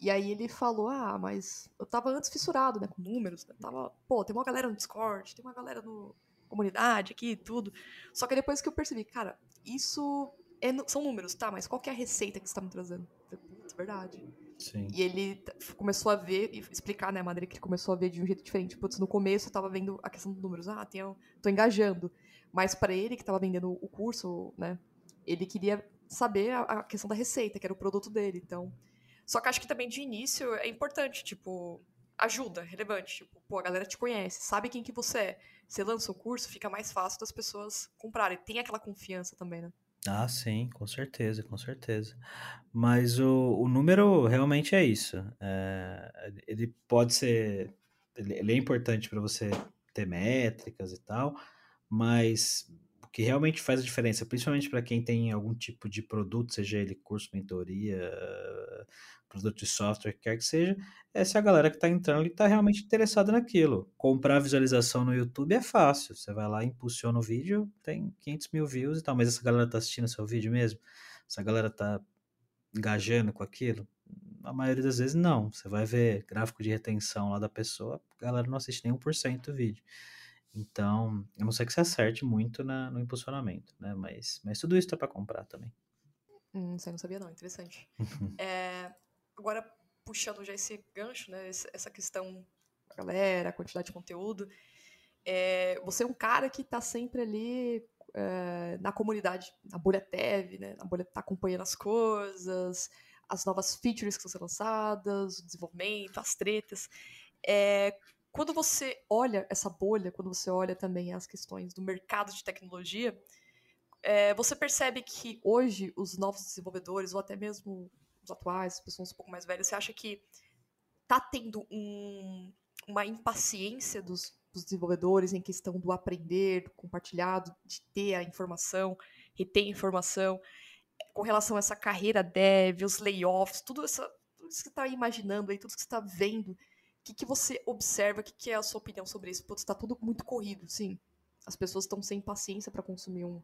E aí ele falou: ah, mas eu tava antes fissurado, né? Com números. Né? Tava, pô, tem uma galera no Discord, tem uma galera no comunidade aqui tudo. Só que depois que eu percebi, cara, isso é, são números, tá, mas qual que é a receita que você tá me trazendo? Putz, verdade. Sim. E ele começou a ver e explicar, né, a maneira que ele começou a ver de um jeito diferente. Putz, no começo eu tava vendo a questão dos números, ah, tenho, tô engajando. Mas para ele que tava vendendo o curso, né, ele queria saber a, a, questão da receita, que era o produto dele. Então, só que acho que também de início é importante, tipo, ajuda, relevante, tipo, pô, a galera te conhece, sabe quem que você é. Você lança o curso, fica mais fácil das pessoas comprarem. Tem aquela confiança também, né? Ah, sim, com certeza, com certeza. Mas o, o número realmente é isso. É, ele pode ser. Ele, ele é importante para você ter métricas e tal, mas o que realmente faz a diferença, principalmente para quem tem algum tipo de produto, seja ele curso, mentoria, produto de software, que quer que seja, é se a galera que está entrando ali está realmente interessada naquilo. Comprar visualização no YouTube é fácil. Você vai lá, impulsiona o vídeo, tem 500 mil views e tal, mas essa galera está assistindo seu vídeo mesmo? Essa galera está engajando com aquilo? A maioria das vezes não. Você vai ver gráfico de retenção lá da pessoa, a galera não assiste nem 1% do vídeo. Então, eu não sei que você acerte muito na, no impulsionamento, né? Mas, mas tudo isso tá para comprar também. Hum, você não sabia não, interessante. é, agora, puxando já esse gancho, né? Essa questão da galera, a quantidade de conteúdo. É, você é um cara que tá sempre ali é, na comunidade, na bolha Tev, né? Na bolha tá acompanhando as coisas, as novas features que estão sendo lançadas, o desenvolvimento, as tretas. É, quando você olha essa bolha, quando você olha também as questões do mercado de tecnologia, é, você percebe que hoje os novos desenvolvedores, ou até mesmo atuais, as pessoas um pouco mais velhas, você acha que tá tendo um, uma impaciência dos, dos, desenvolvedores em questão do aprender, do compartilhado, de ter a informação, reter a informação, com relação a essa carreira dev, os layoffs, tudo, essa, tudo isso que você está imaginando aí, tudo isso que você está vendo, o que, que você observa, o que, que é a sua opinião sobre isso? Está tudo muito corrido, sim. As pessoas estão sem paciência para consumir um,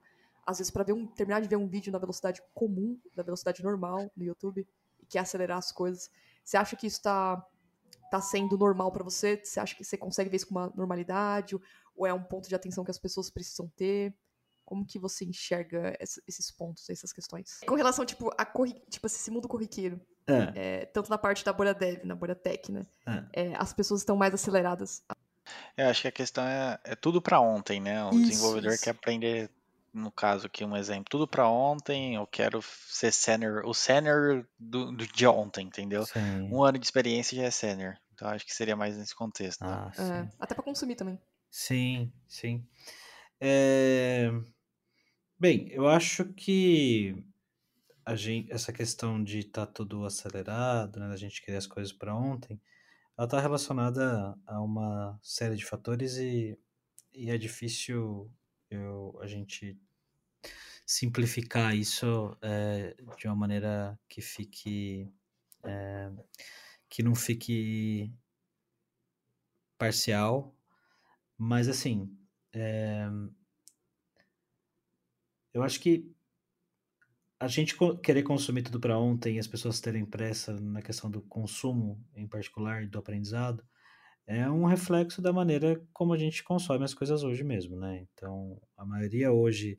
às vezes para ver um terminar de ver um vídeo na velocidade comum, na velocidade normal no YouTube e quer acelerar as coisas. Você acha que isso está tá sendo normal para você? Você acha que você consegue ver isso com uma normalidade ou é um ponto de atenção que as pessoas precisam ter? Como que você enxerga esses pontos, essas questões? Com relação, tipo, a corri tipo, esse mundo corriqueiro, é. É, tanto na parte da bolha dev, na bolha tech, né? É. é as pessoas estão mais aceleradas. Eu acho que a questão é, é tudo para ontem, né? O isso, desenvolvedor isso. quer aprender no caso aqui um exemplo, tudo para ontem, eu quero ser senior, o senior do, do de ontem, entendeu? Sim. Um ano de experiência já é senior. Então acho que seria mais nesse contexto. Ah, é, até para consumir também. Sim, sim. É... Bem, eu acho que a gente, essa questão de estar tá tudo acelerado, né, a gente querer as coisas para ontem, ela está relacionada a uma série de fatores e, e é difícil eu, a gente simplificar isso é, de uma maneira que fique é, que não fique parcial, mas assim é, eu acho que a gente querer consumir tudo para ontem as pessoas terem pressa na questão do consumo em particular do aprendizado é um reflexo da maneira como a gente consome as coisas hoje mesmo, né? Então, a maioria hoje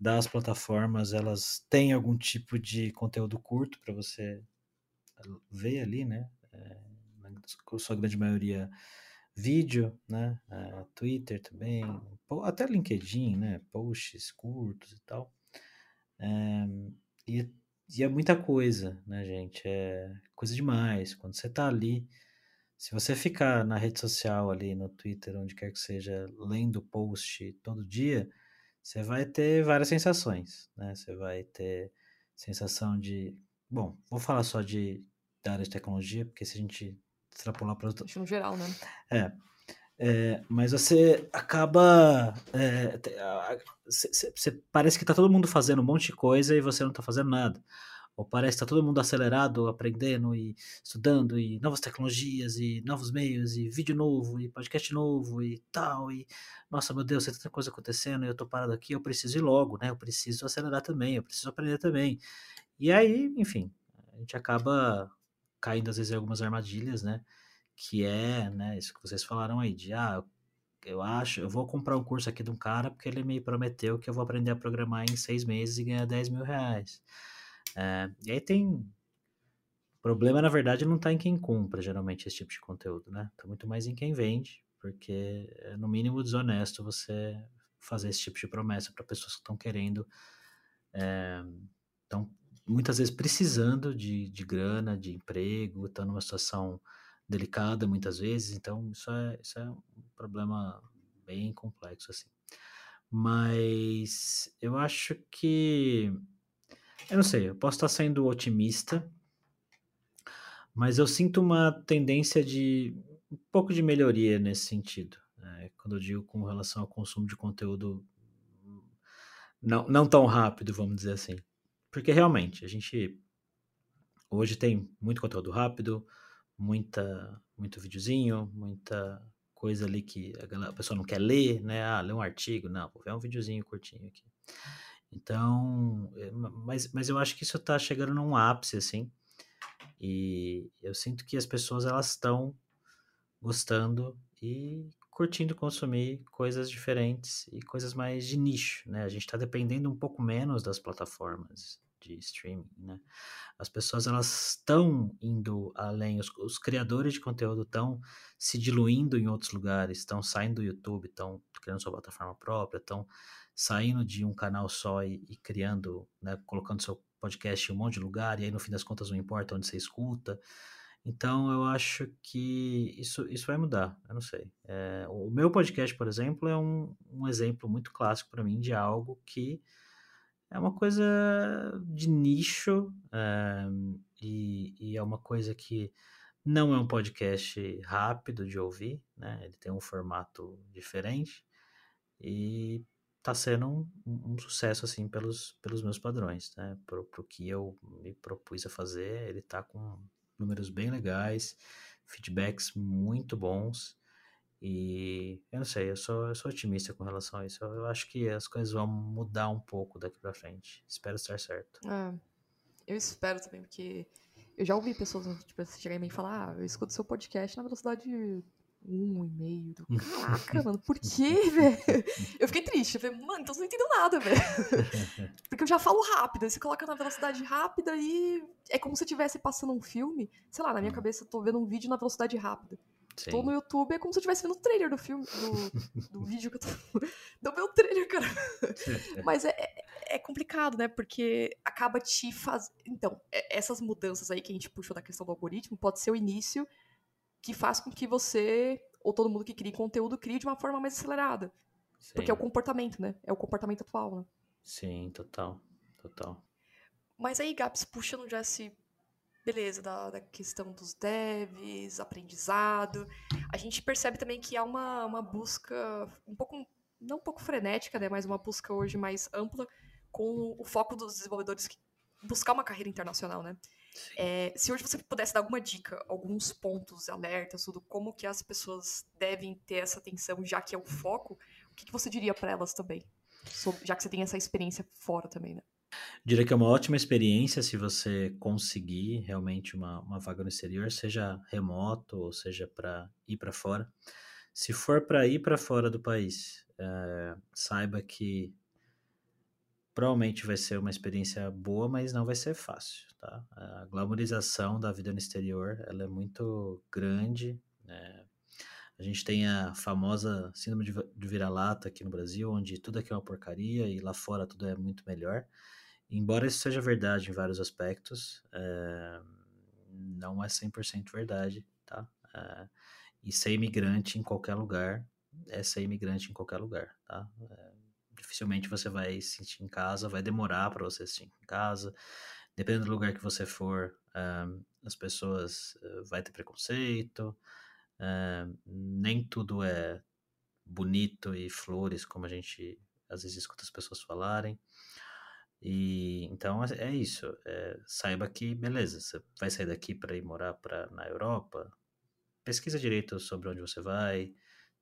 das plataformas, elas têm algum tipo de conteúdo curto para você ver ali, né? É, sua grande maioria vídeo, né? É, Twitter também, até LinkedIn, né? Posts curtos e tal. É, e, e é muita coisa, né, gente? É coisa demais. Quando você tá ali se você ficar na rede social ali, no Twitter, onde quer que seja, lendo post todo dia, você vai ter várias sensações, né? Você vai ter sensação de, bom, vou falar só de da área de tecnologia, porque se a gente extrapolar para outro... no geral, né? É, é, mas você acaba. É, você, parece que tá todo mundo fazendo um monte de coisa e você não tá fazendo nada ou parece que está todo mundo acelerado, aprendendo e estudando, e novas tecnologias, e novos meios, e vídeo novo, e podcast novo, e tal, e nossa, meu Deus, tem tanta coisa acontecendo, e eu estou parado aqui, eu preciso ir logo, né? Eu preciso acelerar também, eu preciso aprender também. E aí, enfim, a gente acaba caindo às vezes em algumas armadilhas, né? Que é, né, isso que vocês falaram aí, de ah, eu acho, eu vou comprar um curso aqui de um cara porque ele me prometeu que eu vou aprender a programar em seis meses e ganhar 10 mil reais. É, e aí tem. O problema, na verdade, não está em quem compra, geralmente, esse tipo de conteúdo, né? Está muito mais em quem vende, porque é no mínimo desonesto você fazer esse tipo de promessa para pessoas que estão querendo. Estão é, muitas vezes precisando de, de grana, de emprego, estão numa situação delicada muitas vezes, então isso é, isso é um problema bem complexo assim. Mas eu acho que eu não sei, eu posso estar sendo otimista, mas eu sinto uma tendência de um pouco de melhoria nesse sentido. É, quando eu digo com relação ao consumo de conteúdo não, não tão rápido, vamos dizer assim. Porque realmente, a gente hoje tem muito conteúdo rápido, muita, muito videozinho, muita coisa ali que a, pessoa não quer ler, né? Ah, ler um artigo, não, vou ver um videozinho curtinho aqui. Então, eh, mas, mas eu acho que isso está chegando num ápice, assim, e eu sinto que as pessoas, elas estão gostando e curtindo consumir coisas diferentes e coisas mais de nicho, né? A gente está dependendo um pouco menos das plataformas de streaming, né? As pessoas elas estão indo além, os, os criadores de conteúdo estão se diluindo em outros lugares, estão saindo do YouTube, estão criando sua plataforma própria, estão saindo de um canal só e, e criando, né, colocando seu podcast em um monte de lugar, e aí no fim das contas não importa onde você escuta. Então eu acho que isso, isso vai mudar, eu não sei. É, o meu podcast, por exemplo, é um, um exemplo muito clássico para mim de algo que é uma coisa de nicho é, e, e, é uma coisa que não é um podcast rápido de ouvir, né? Ele tem um formato diferente e tá sendo um, um, sucesso assim pelos, pelos meus padrões, né? Pro, pro que eu me propus a fazer, ele tá com números bem legais, feedbacks muito bons. E eu não sei, eu sou, eu sou otimista com relação a isso. Eu, eu acho que as coisas vão mudar um pouco daqui pra frente. Espero estar certo. É, eu espero também, porque eu já ouvi pessoas tipo, chegarem em mim e falar: ah, eu escuto seu podcast na velocidade um e meio. Caraca, mano, por quê, velho? Eu fiquei triste. Eu falei, mano, então você não entendeu nada, velho. Porque eu já falo rápido. Aí você coloca na velocidade rápida e é como se estivesse passando um filme. Sei lá, na minha hum. cabeça eu tô vendo um vídeo na velocidade rápida. Sim. Tô no YouTube, é como se eu estivesse vendo o trailer do filme, do, do vídeo que eu tô. Do meu trailer, cara. Mas é, é, é, complicado, né? Porque acaba te fazendo. Então, é, essas mudanças aí que a gente puxou da questão do algoritmo pode ser o início que faz com que você, ou todo mundo que cria conteúdo, crie de uma forma mais acelerada. Sim. Porque é o comportamento, né? É o comportamento atual, né? Sim, total. Total. Mas aí, Gaps, puxando já esse. Beleza, da, da questão dos devs, aprendizado. A gente percebe também que há uma, uma busca um pouco. Não um pouco frenética, né? Mas uma busca hoje mais ampla com o foco dos desenvolvedores que buscar uma carreira internacional, né? É, se hoje você pudesse dar alguma dica, alguns pontos, alertas, tudo, como que as pessoas devem ter essa atenção, já que é o foco, o que, que você diria para elas também? Sobre, já que você tem essa experiência fora também, né? Diria que é uma ótima experiência se você conseguir realmente uma, uma vaga no exterior, seja remoto ou seja para ir para fora. Se for para ir para fora do país, é, saiba que provavelmente vai ser uma experiência boa, mas não vai ser fácil, tá? A glamorização da vida no exterior, ela é muito grande, né? A gente tem a famosa síndrome de vira-lata aqui no Brasil, onde tudo aqui é uma porcaria e lá fora tudo é muito melhor. Embora isso seja verdade em vários aspectos, é... não é 100% verdade, tá? É... E ser imigrante em qualquer lugar é ser imigrante em qualquer lugar, tá? É dificilmente você vai se sentir em casa, vai demorar para você se sentir em casa. Dependendo do lugar que você for, um, as pessoas uh, vai ter preconceito. Uh, nem tudo é bonito e flores, como a gente às vezes escuta as pessoas falarem. E então é, é isso. É, saiba que, beleza, você vai sair daqui para ir morar pra, na Europa. Pesquisa direito sobre onde você vai.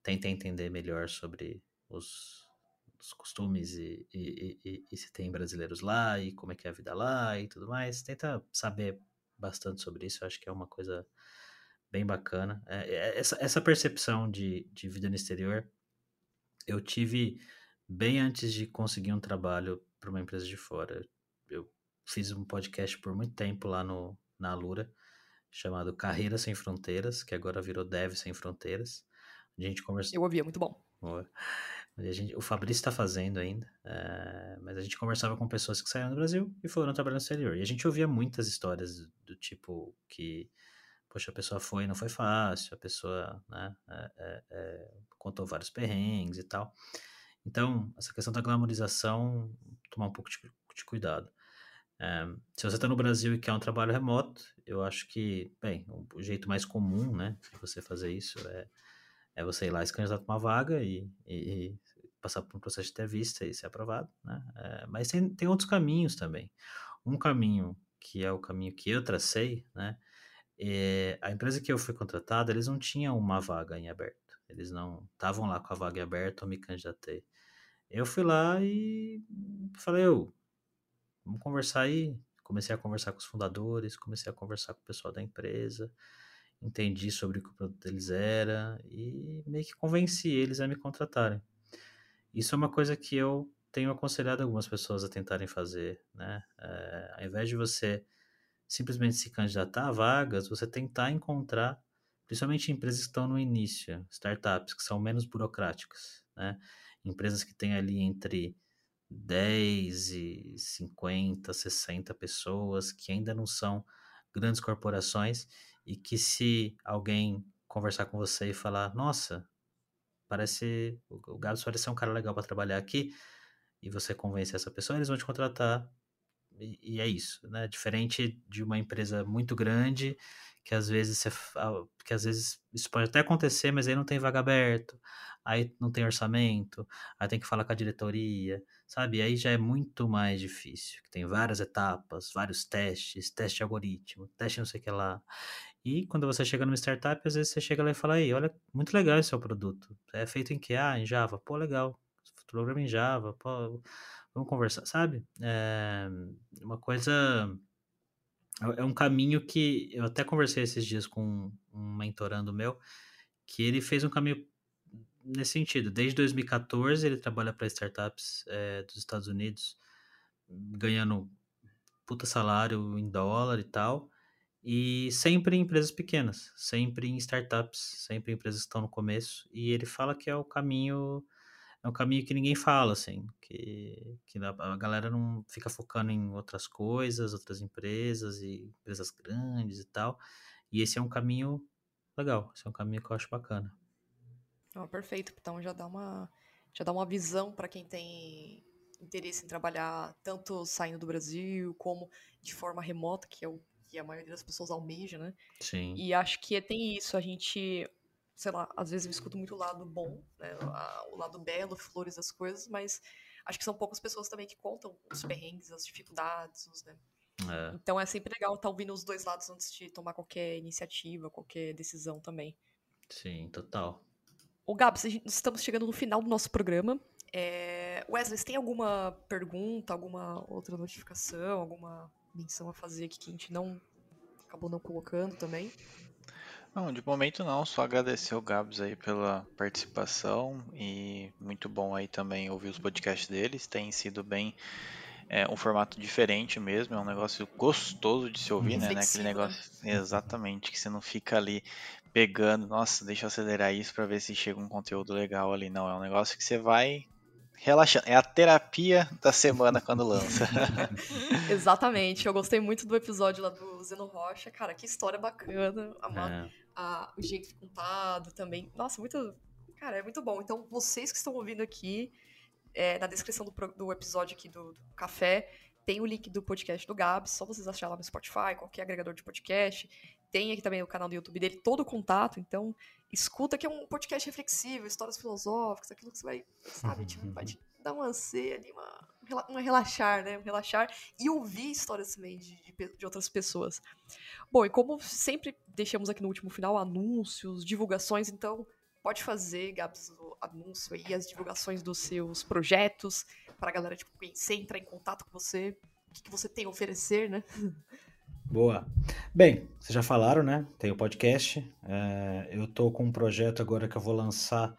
Tenta entender melhor sobre os, os costumes e, e, e, e, se tem brasileiros lá e como é que é a vida lá e tudo mais. Tenta saber bastante sobre isso, eu acho que é uma coisa bem bacana. É, é, essa, essa percepção de, de vida no exterior eu tive bem antes de conseguir um trabalho para uma empresa de fora. Eu fiz um podcast por muito tempo lá no, na Alura, chamado Carreira Sem Fronteiras, que agora virou Dev Sem Fronteiras. A gente conversou. Eu ouvi, é muito bom. Gente, o Fabrício está fazendo ainda, é, mas a gente conversava com pessoas que saíram do Brasil e foram trabalhar no exterior. E a gente ouvia muitas histórias do, do tipo que, poxa, a pessoa foi e não foi fácil, a pessoa né, é, é, contou vários perrengues e tal. Então, essa questão da glamorização, tomar um pouco de, de cuidado. se você está no Brasil e quer um trabalho remoto, eu acho que, bem, o jeito mais comum né, de você fazer isso é é você ir lá e se candidatar uma vaga e, e, e, passar por um processo de entrevista e ser aprovado, né? É, mas tem, tem outros caminhos também. Um caminho que é o caminho que eu tracei, né? É, a empresa que eu fui contratado, eles não tinham uma vaga em aberto. Eles não estavam lá com a vaga aberta, eu me candidatei. Eu fui lá e falei, eu, vamos conversar aí. Comecei a conversar com os fundadores, comecei a conversar com o pessoal da empresa, entendi sobre o que o produto deles era e meio que convenci eles a me contratarem. Isso é uma coisa que eu tenho aconselhado algumas pessoas a tentarem fazer, né? É, ao invés de você simplesmente se candidatar a vagas, você tentar encontrar, principalmente empresas que estão no início, startups que são menos burocráticas, né? Empresas que têm ali entre 10 e 50, 60 pessoas, que ainda não são grandes corporações e que se alguém conversar com você e falar, nossa, parece o Gabs parece ser um cara legal para trabalhar aqui, e você convence essa pessoa, eles vão te contratar e, e, é isso, né? Diferente de uma empresa muito grande que às vezes você, que às vezes isso pode até acontecer, mas aí não tem vaga aberto, aí não tem orçamento, aí tem que falar com a diretoria, sabe? E aí já é muito mais difícil, tem várias etapas, vários testes, teste de algoritmo, teste não sei o que lá. E quando você chega numa startup, às vezes você chega lá e fala, aí, olha, muito legal esse seu produto. É feito em que? Ah, em Java. Pô, legal. Programa em Java. Pô, vamos conversar, sabe? É uma coisa. É, é um caminho que eu até conversei esses dias com um mentorando meu, que ele fez um caminho nesse sentido. Desde 2014 ele trabalha para startups é, dos Estados Unidos, ganhando puta salário em dólar e tal. E sempre em empresas pequenas, sempre em startups, sempre em empresas que estão no começo. E ele fala que é o caminho é um caminho que ninguém fala, assim, que, que a galera não fica focando em outras coisas, outras empresas e empresas grandes e tal. E esse é um caminho legal, esse é um caminho que eu acho bacana. Oh, perfeito, então já dá uma já dá uma visão para quem tem interesse em trabalhar tanto saindo do Brasil como de forma remota, que é o que a maioria das pessoas almeja, né? Sim. E acho que tem isso, a gente sei lá, às vezes eu escuto muito o lado bom, né, o lado belo, flores das coisas, mas acho que são poucas pessoas também que contam os perrengues, as dificuldades, os, né? É. Então é sempre legal estar tá ouvindo os dois lados antes de tomar qualquer iniciativa, qualquer decisão também. Sim, total. O Gabs, estamos chegando no final do nosso programa. É... Wesley, você tem alguma pergunta, alguma outra notificação, alguma menção a fazer aqui que a gente não acabou não colocando também? Não, de momento não, só agradecer o Gabs aí pela participação e muito bom aí também ouvir os podcasts deles, tem sido bem é, um formato diferente mesmo, é um negócio gostoso de se ouvir, né, né? Aquele negócio, exatamente, que você não fica ali pegando, nossa, deixa eu acelerar isso para ver se chega um conteúdo legal ali, não, é um negócio que você vai relaxando. É a terapia da semana quando lança. Exatamente. Eu gostei muito do episódio lá do Zeno Rocha. Cara, que história bacana. A, é a, o jeito contado também. Nossa, muito. Cara, é muito bom. Então, vocês que estão ouvindo aqui, é, na descrição do, do episódio aqui do, do, Café, tem o link do podcast do Gabs, só vocês acharem lá no Spotify, qualquer agregador de podcast. Tem aqui também o canal do YouTube dele, todo o contato. Então, escuta que é um podcast reflexivo, histórias filosóficas, aquilo que você vai, sabe, tipo, vai te dar uma ânsia ali, uma, uma relaxar, né? Um relaxar e ouvir histórias também de, de, de, outras pessoas. Bom, e como sempre deixamos aqui no último final anúncios, divulgações, então pode fazer, Gabs, o anúncio aí, as divulgações dos seus projetos, para a galera tipo, conhecer, entrar em contato com você, o que, que você tem a oferecer, né? Boa. Bem, vocês já falaram, né? Tem o podcast. É, eu tô com um projeto agora que eu vou lançar.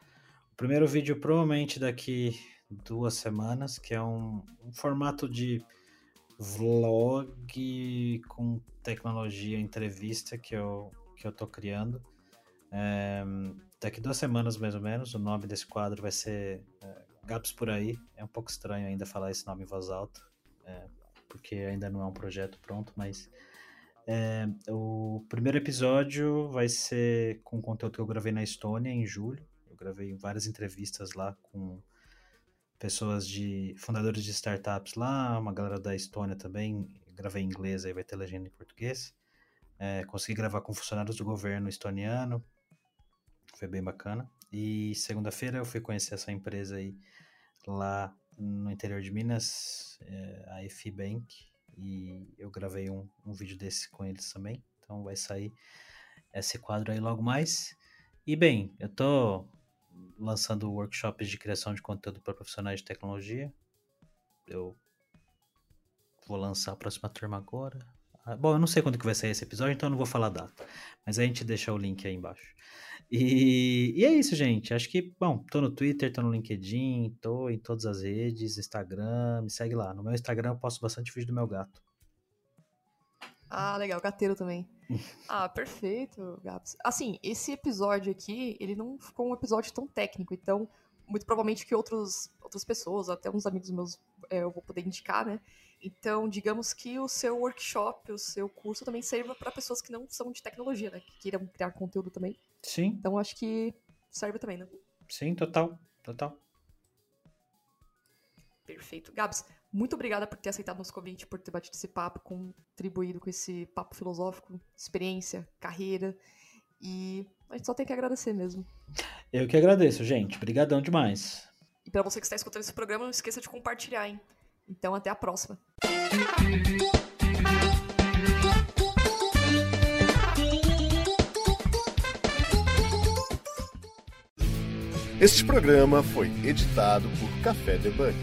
O primeiro vídeo provavelmente daqui duas semanas, que é um, um formato de vlog com tecnologia, entrevista que eu, que eu tô criando. É, daqui duas semanas, mais ou menos, o nome desse quadro vai ser é, Gaps por aí. É um pouco estranho ainda falar esse nome em voz alta, é, porque ainda não é um projeto pronto, mas é, o primeiro episódio vai ser com conteúdo que eu gravei na Estônia em julho. Eu gravei várias entrevistas lá com pessoas de fundadores de startups lá, uma galera da Estônia também. Gravei em inglês, aí vai ter legenda em português. É, consegui gravar com funcionários do governo estoniano, foi bem bacana. E segunda-feira eu fui conhecer essa empresa aí lá no interior de Minas, é, a EFI Bank, e eu gravei um, um vídeo desse com eles também. Então vai sair esse quadro aí logo mais. E bem, eu tô lançando workshops de criação de conteúdo para profissionais de tecnologia. Eu vou lançar a próxima turma agora. Ah, bom, eu não sei quando que vai sair esse episódio, então eu não vou falar a data. Mas a gente deixa o link aí embaixo. E, e, é isso, gente. Acho que, bom, tô no Twitter, tô no LinkedIn, tô em todas as redes, Instagram, me segue lá. No meu Instagram eu posto bastante vídeo do meu gato. Ah, legal, gateiro também. ah, perfeito, Gabs. Assim, esse episódio aqui, ele não ficou um episódio tão técnico, então, muito provavelmente que outros, outras pessoas, até uns amigos meus, é, eu vou poder indicar, né? Então, digamos que o seu workshop, o seu curso também serva para pessoas que não são de tecnologia, né? Que queiram criar conteúdo também. Sim. Então, acho que serve também, né? Sim, total, total. Perfeito. Gabs, muito obrigada por ter aceitado nosso convite, por ter batido esse papo, contribuído com esse papo filosófico, experiência, carreira. E a gente só tem que agradecer mesmo. Eu que agradeço, gente. Obrigadão demais. E para você que está escutando esse programa, não esqueça de compartilhar, hein? Então, até a próxima. Este programa foi editado por Café Debug.